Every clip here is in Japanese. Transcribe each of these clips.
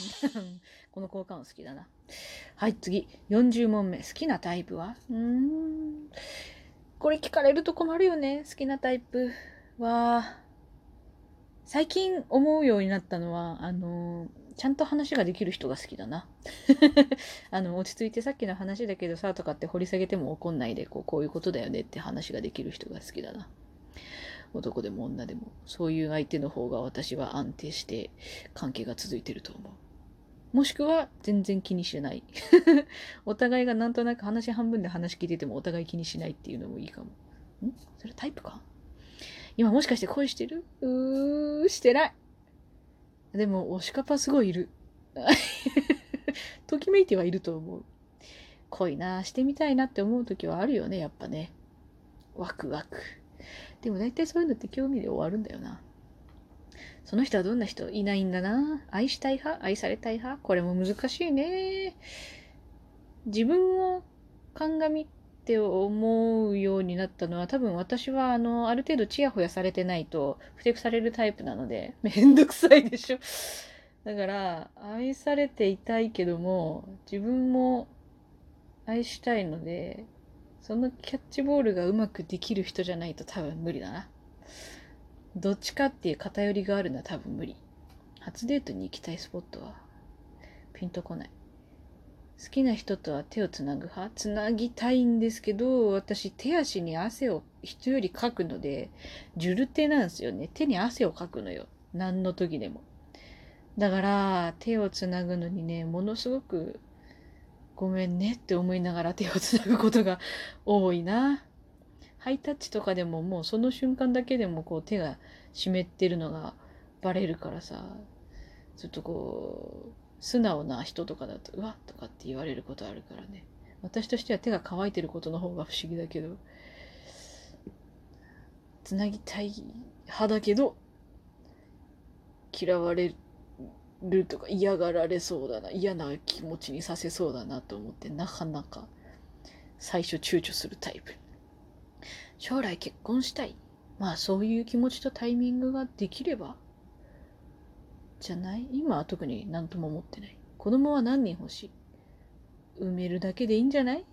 この交換音好きだな。はい、次。40問目。好きなタイプは？うーん。これ聞かれると困るよね。好きなタイプは、最近思うようになったのは、あの、ちゃんと話ができる人が好きだな。あの、落ち着いてさっきの話だけどさ、とかって掘り下げても怒んないで、こう、こういうことだよねって話ができる人が好きだな。男でも女でも、そういう相手の方が私は安定して関係が続いてると思う。もしくは全然気にしない。お互いがなんとなく話半分で話聞いててもお互い気にしないっていうのもいいかも。ん？それタイプか？今もしかして恋してる？うー、してない。でも、推しカパすごいいる。ときめいてはいると思う。恋な、してみたいなって思う時はあるよね、やっぱね。ワクワク。でも大体そういうのって興味で終わるんだよな。その人はどんな人？いないんだな。愛したい派？愛されたい派？これも難しいね。自分を鑑みって思うようになったのは多分私はあの、ある程度チヤホヤされてないとふてくされるタイプなので、めんどくさいでしょ。だから、愛されていたいけども、自分も愛したいので、そのキャッチボールがうまくできる人じゃないと多分無理だな。どっちかっていう偏りがあるのは多分無理。初デートに行きたいスポットはピンとこない。好きな人とは手をつなぐ派？つなぎたいんですけど、私手足に汗を人よりかくので、ジュルテなんですよね。手に汗をかくのよ。何の時でも。だから、手をつなぐのにね、ものすごくごめんねって思いながら手をつなぐことが多いな。ハイタッチとかでももうその瞬間だけでもこう手が湿ってるのがバレるからさ、ちょっとこう、素直な人とかだと、うわっとかって言われることあるからね。私としては手が乾いてることの方が不思議だけど、つなぎたい派だけど、嫌われるとか嫌がられそうだな、嫌な気持ちにさせそうだなと思って、なかなか最初躊躇するタイプ。将来結婚したい。まあそういう気持ちとタイミングができれば、じゃない？今は特に何とも思ってない。子供は何人欲しい？産めるだけでいいんじゃない？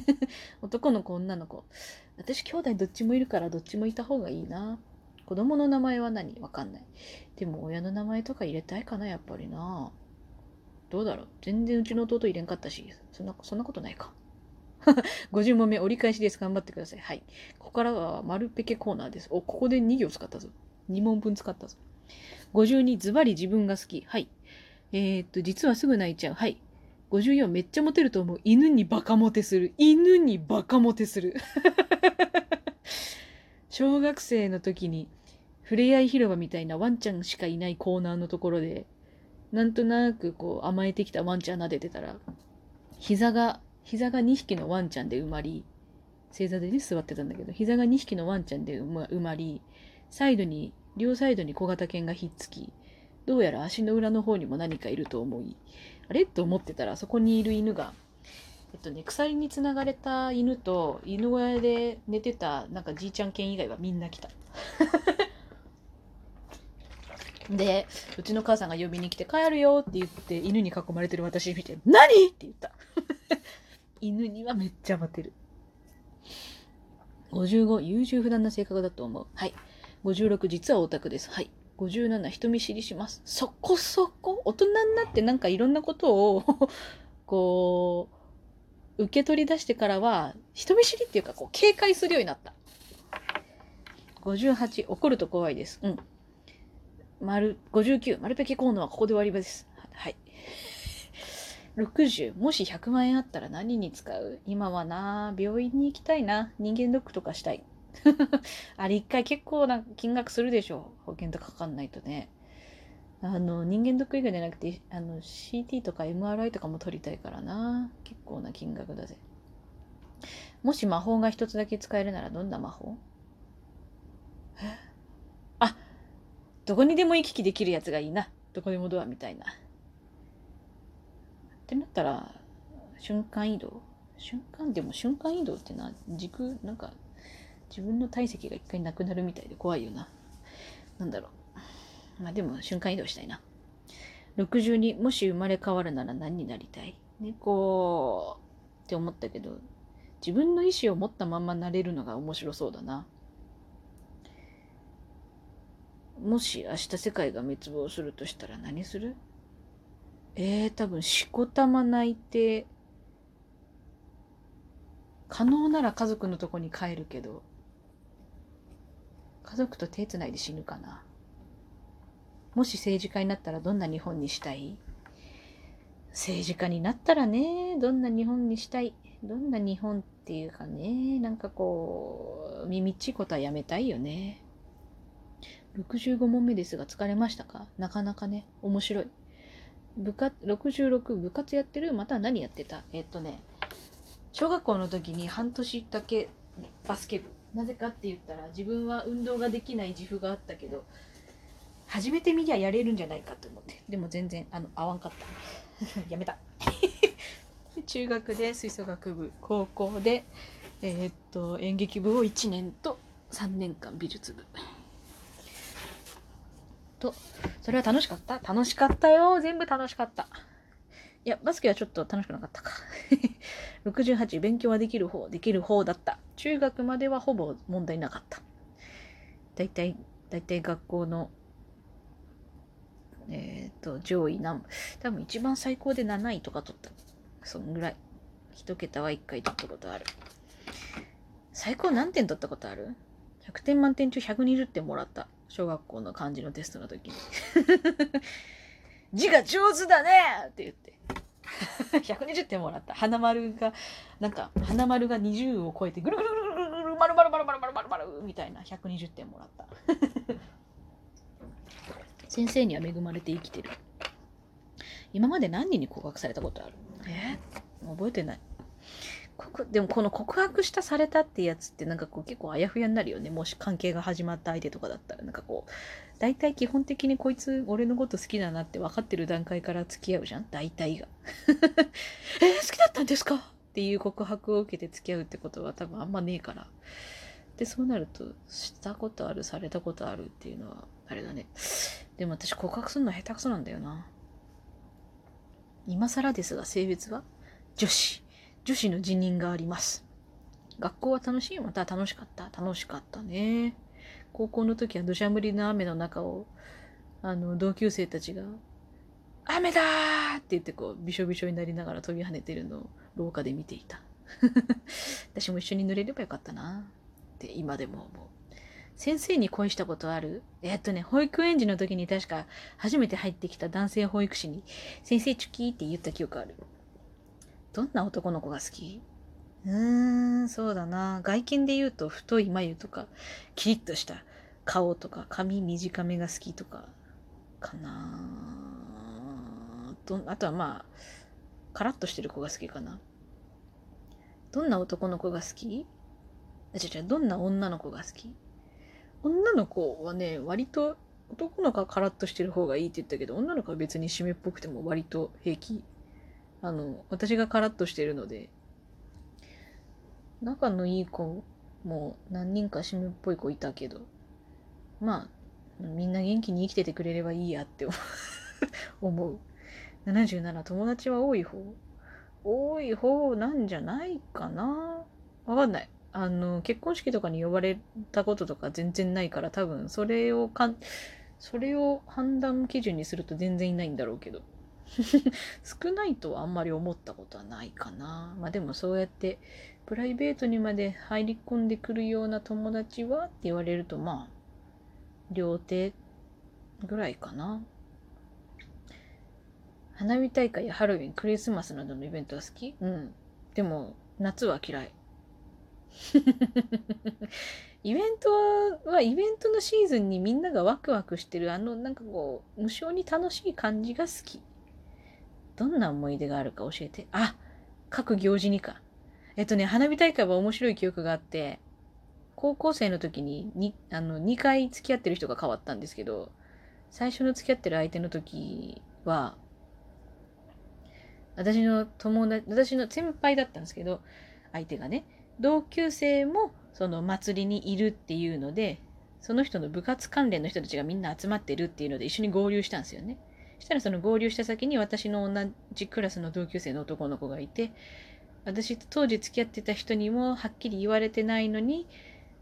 男の子、女の子。私兄弟どっちもいるからどっちもいた方がいいな。子供の名前は何？わかんない。でも親の名前とか入れたいかな、やっぱりな。どうだろう？全然うちの弟入れんかったし、そんな、そんなことないか。50問目折り返しです。頑張ってください。はい。ここからは丸ペケコーナーです。お、ここで2行使ったぞ。2問分使ったぞ。52、ズバリ自分が好き。はい。えー、っと、実はすぐ泣いちゃう。はい。54、めっちゃモテると思う。犬にバカモテする。犬にバカモテする。小学生の時に、ふれあい広場みたいなワンちゃんしかいないコーナーのところで、なんとなくこう甘えてきたワンちゃん撫でてたら、膝が、膝が2匹のワンちゃんで埋まり、正座でね、座ってたんだけど、膝が2匹のワンちゃんで埋まり、サイドに両サイドに小型犬がひっつき、どうやら足の裏の方にも何かいると思い、あれ？と思ってたら、そこにいる犬が、えっとね、鎖につながれた犬と、犬小屋で寝てた、なんかじいちゃん犬以外はみんな来た。で、うちの母さんが呼びに来て、帰るよって言って、犬に囲まれてる私見て、何？って言った。犬にはめっちゃ待てる。55、優柔不断な性格だと思う。はい。56、実はオタクです。はい。57、人見知りします。そこそこ大人になってなんかいろんなことを こう、受け取り出してからは、人見知りっていうか、こう、警戒するようになった。58、怒ると怖いです。うん。丸、59、丸ペケコーナーはここで終わりです。はい。60、もし100万円あったら何に使う？今はな、病院に行きたいな。人間ドックとかしたい。あれ一回結構な金額するでしょ保険とかかんないとね。あの、人間ドック以外じゃなくて、あの、CT とか MRI とかも取りたいからな。結構な金額だぜ。もし魔法が一つだけ使えるならどんな魔法？あ、どこにでも行き来できるやつがいいな。どこでもドアみたいな。ってなったら、瞬間移動？瞬間でも瞬間移動ってな、軸、なんか自分の体積が一回なくなるみたいで怖いよな。なんだろう。まあでも瞬間移動したいな。62もし生まれ変わるなら何になりたい？猫って思ったけど自分の意思を持ったままなれるのが面白そうだなもし明日世界が滅亡するとしたら何する？えー、多分しこたま泣いて可能なら家族のとこに帰るけど家族と手つないで死ぬかなもし政治家になったらどんな日本にしたい？政治家になったらね、どんな日本にしたい？どんな日本っていうかね、なんかこう、耳っちいことはやめたいよね。65問目ですが疲れましたか？なかなかね、面白い。部活、66部活やってるまた何やってた？えっとね、小学校の時に半年だけバスケ部。なぜかって言ったら自分は運動ができない自負があったけど、始めてみりゃやれるんじゃないかと思って。でも全然、あの、合わんかった。やめた。中学で吹奏楽部、高校で、えー、っと、演劇部を1年と3年間美術部。と、それは楽しかった？楽しかったよ。全部楽しかった。いや、バスケはちょっと楽しくなかったか。68、勉強はできる方、できる方だった。中学まではほぼ問題なかった。だいたい、だいたい学校のえっ、ー、と、上位何、多分一番最高で7位とか取った。そんぐらい。一桁は1回取ったことある。最高何点取ったことある ?100 点満点中120点もらった。小学校の漢字のテストの時に。字が上手だねって言って。120点もらった。花丸が、なんか、花丸が20を超えて、ぐるぐるぐるぐるぐる、丸々丸々丸々丸々みたいな120点もらった。先生には恵まれて生きてる。今まで何人に告白されたことあるえ覚えてない。でもこの告白したされたってやつってなんかこう結構あやふやになるよね。もし関係が始まった相手とかだったら。なんかこう、大体基本的にこいつ俺のこと好きだなって分かってる段階から付き合うじゃん。大体が。えー、好きだったんですか？っていう告白を受けて付き合うってことは多分あんまねえから。で、そうなると、したことある、されたことあるっていうのは、あれだね。でも私告白す。るの下手くそなんだよな。今更です。が性別は女子。女子の辞任があります。学校は楽しいまた楽しかった楽しかったね。高校の時は土砂降りの雨の中を、あの、同級生たちが、雨だって言ってこう、びしょびしょになりながら飛び跳ねてるのを廊下で見ていた。私も一緒に濡れればよかったなって今でも思う。先生に恋したことある？えっとね、保育園児の時に確か初めて入ってきた男性保育士に、先生チュキーって言った記憶ある。どんな男の子が好き？うーん、そうだな。外見で言うと太い眉とか、キリッとした顔とか、髪短めが好きとか、かなどあとはまあ、カラッとしてる子が好きかな。どんな男の子が好き？あ、違う違う、どんな女の子が好き？女の子はね、割と男の子はカラッとしてる方がいいって言ったけど、女の子は別に締めっぽくても割と平気。あの、私がカラッとしてるので、仲のいい子も何人か締めっぽい子いたけど、まあ、みんな元気に生きててくれればいいやって思う。77、友達は多い方多い方なんじゃないかなわかんない。あの、結婚式とかに呼ばれたこととか全然ないから、多分それをかん、それを判断基準にすると全然いないんだろうけど。少ないとはあんまり思ったことはないかな。まあでもそうやってプライベートにまで入り込んでくるような友達はって言われるとまあ、両手ぐらいかな。花火大会やハロウィン、クリスマスなどのイベントは好き？うん。でも、夏は嫌い。イベントは、イベントのシーズンにみんながワクワクしてる、あの、なんかこう、無性に楽しい感じが好き。どんな思い出があるか教えて。あ、各行事にか。えっとね、花火大会は面白い記憶があって、高校生の時ににあの2回付き合ってる人が変わったんですけど、最初の付き合ってる相手の時は、私の友達、私の先輩だったんですけど、相手がね、同級生もその祭りにいるっていうので、その人の部活関連の人たちがみんな集まってるっていうので一緒に合流したんですよね。したらその合流した先に私の同じクラスの同級生の男の子がいて私と当時付き合ってた人にもはっきり言われてないのに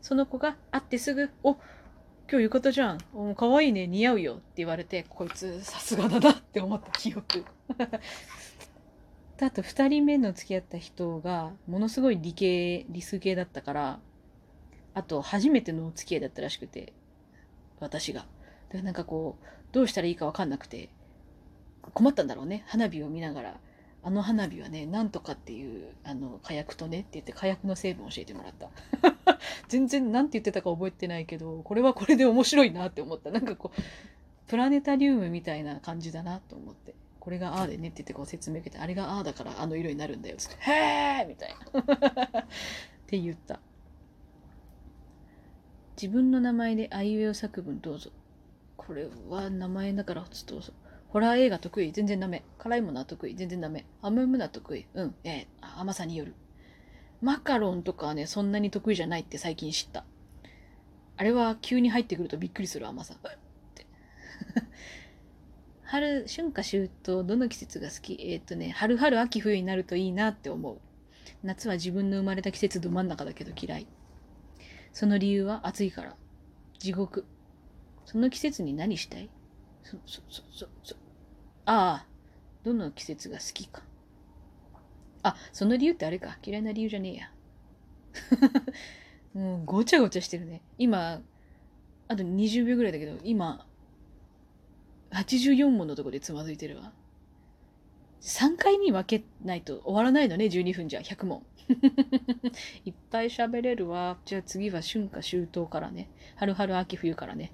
その子が会ってすぐ「お今日浴衣じゃん。お可愛いね。似合うよ」って言われてこいつさすがだなって思った記憶。あと2人目の付き合った人がものすごい理系理数系だったからあと初めてのお付き合いだったらしくて私が。でなんかこうどうしたらいいか分かんなくて困ったんだろうね。花火を見ながら。あの花火はねなんとかっていうあの火薬とねって言って火薬の成分を教えてもらった。全然何て言ってたか覚えてないけどこれはこれで面白いなって思った。なんかこうプラネタリウムみたいな感じだなと思って。これがああでねって言ってこう説明受けてあれがああだからあの色になるんだよ。つってへえみたいな。って言った。自分の名前であいうえお作文どうぞ。これは名前だからどうぞホラー映画得意全然ダメ。辛いものは得意全然ダメ。甘いものは得意うん。えー、甘さによる。マカロンとかはね、そんなに得意じゃないって最近知った。あれは急に入ってくるとびっくりする甘さう。って 春、春夏秋冬、どの季節が好き？えー、っとね、春春秋冬になるといいなって思う。夏は自分の生まれた季節ど真ん中だけど嫌い。その理由は暑いから。地獄。その季節に何したい？そ、そ、そ、そ、そ、ああ、どの季節が好きか。あ、その理由ってあれか。嫌いな理由じゃねえや。も うごちゃごちゃしてるね。今、あと20秒ぐらいだけど、今、84問のとこでつまずいてるわ。3回に分けないと終わらないのね、12分じゃ。100問。いっぱい喋れるわ。じゃあ次は春夏秋冬からね。春春秋冬からね。